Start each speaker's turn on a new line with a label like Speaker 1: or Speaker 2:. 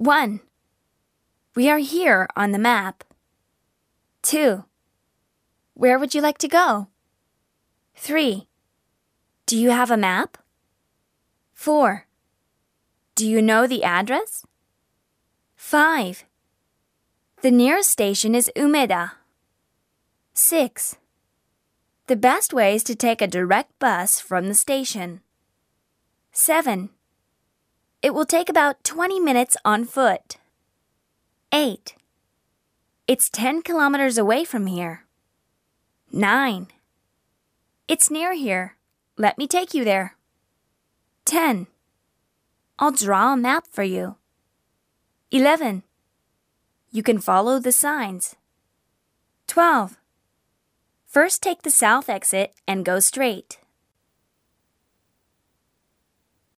Speaker 1: 1. We are here on the map. 2. Where would you like to go? 3. Do you have a map? 4. Do you know the address? 5. The nearest station is Umeda. 6. The best way is to take a direct bus from the station. 7. It will take about 20 minutes on foot. 8. It's 10 kilometers away from here. 9. It's near here. Let me take you there. 10. I'll draw a map for you. 11. You can follow the signs. 12. First take the south exit and go straight.